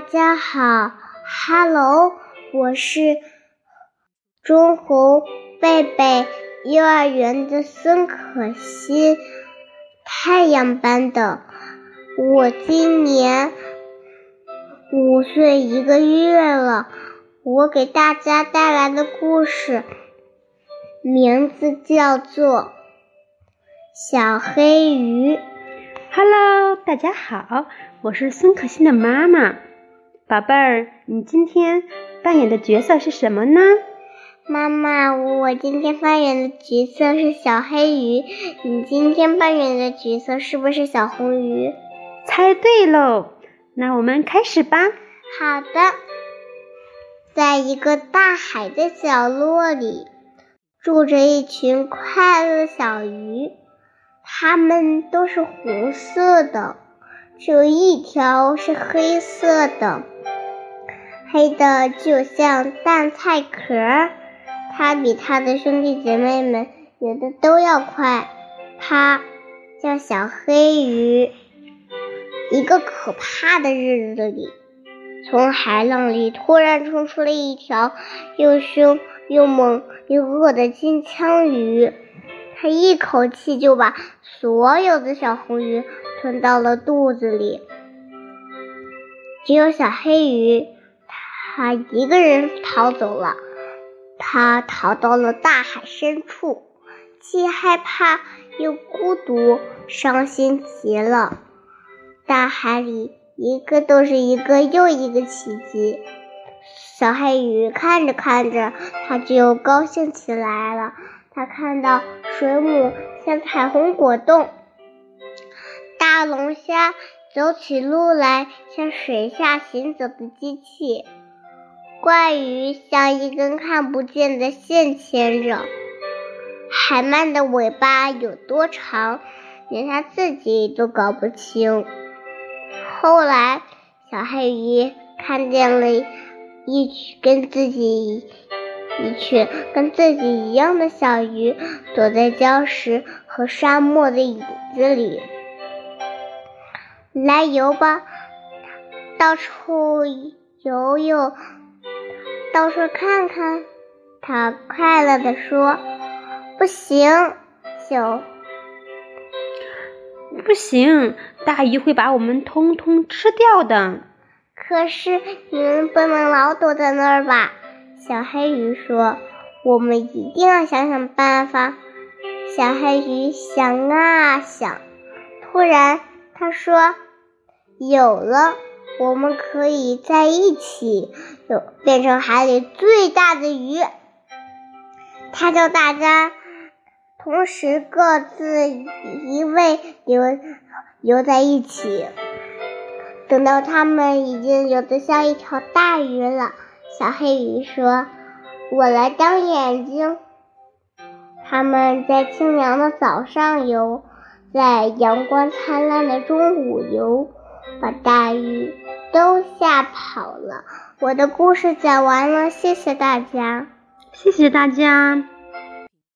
大家好，Hello，我是中红贝贝幼儿园的孙可欣，太阳班的。我今年五岁一个月了。我给大家带来的故事名字叫做《小黑鱼》。Hello，大家好，我是孙可欣的妈妈。宝贝儿，你今天扮演的角色是什么呢？妈妈，我今天扮演的角色是小黑鱼。你今天扮演的角色是不是小红鱼？猜对喽！那我们开始吧。好的。在一个大海的角落里，住着一群快乐小鱼。它们都是红色的，只有一条是黑色的，黑的就像蛋菜壳。它比它的兄弟姐妹们游的都要快。它叫小黑鱼。一个可怕的日子里，从海浪里突然冲出了一条又凶又猛又饿的金枪鱼。它一口气就把所有的小红鱼吞到了肚子里，只有小黑鱼，它一个人逃走了。它逃到了大海深处，既害怕又孤独，伤心极了。大海里一个都是一个又一个奇迹。小黑鱼看着看着，它就高兴起来了。他看到水母像彩虹果冻，大龙虾走起路来像水下行走的机器，怪鱼像一根看不见的线牵着，海鳗的尾巴有多长，连它自己都搞不清。后来，小黑鱼看见了一群跟自己。一群跟自己一样的小鱼躲在礁石和沙漠的影子里。来游吧，到处游游，到处看看。他快乐地说：“不行，小，不行，大鱼会把我们通通吃掉的。”可是你们不能老躲在那儿吧？小黑鱼说：“我们一定要想想办法。”小黑鱼想啊想，突然他说：“有了！我们可以在一起，有变成海里最大的鱼。”他叫大家同时各自一位游游在一起。等到他们已经游得像一条大鱼了。小黑鱼说：“我来当眼睛。”他们在清凉的早上游，在阳光灿烂的中午游，把大鱼都吓跑了。我的故事讲完了，谢谢大家，谢谢大家。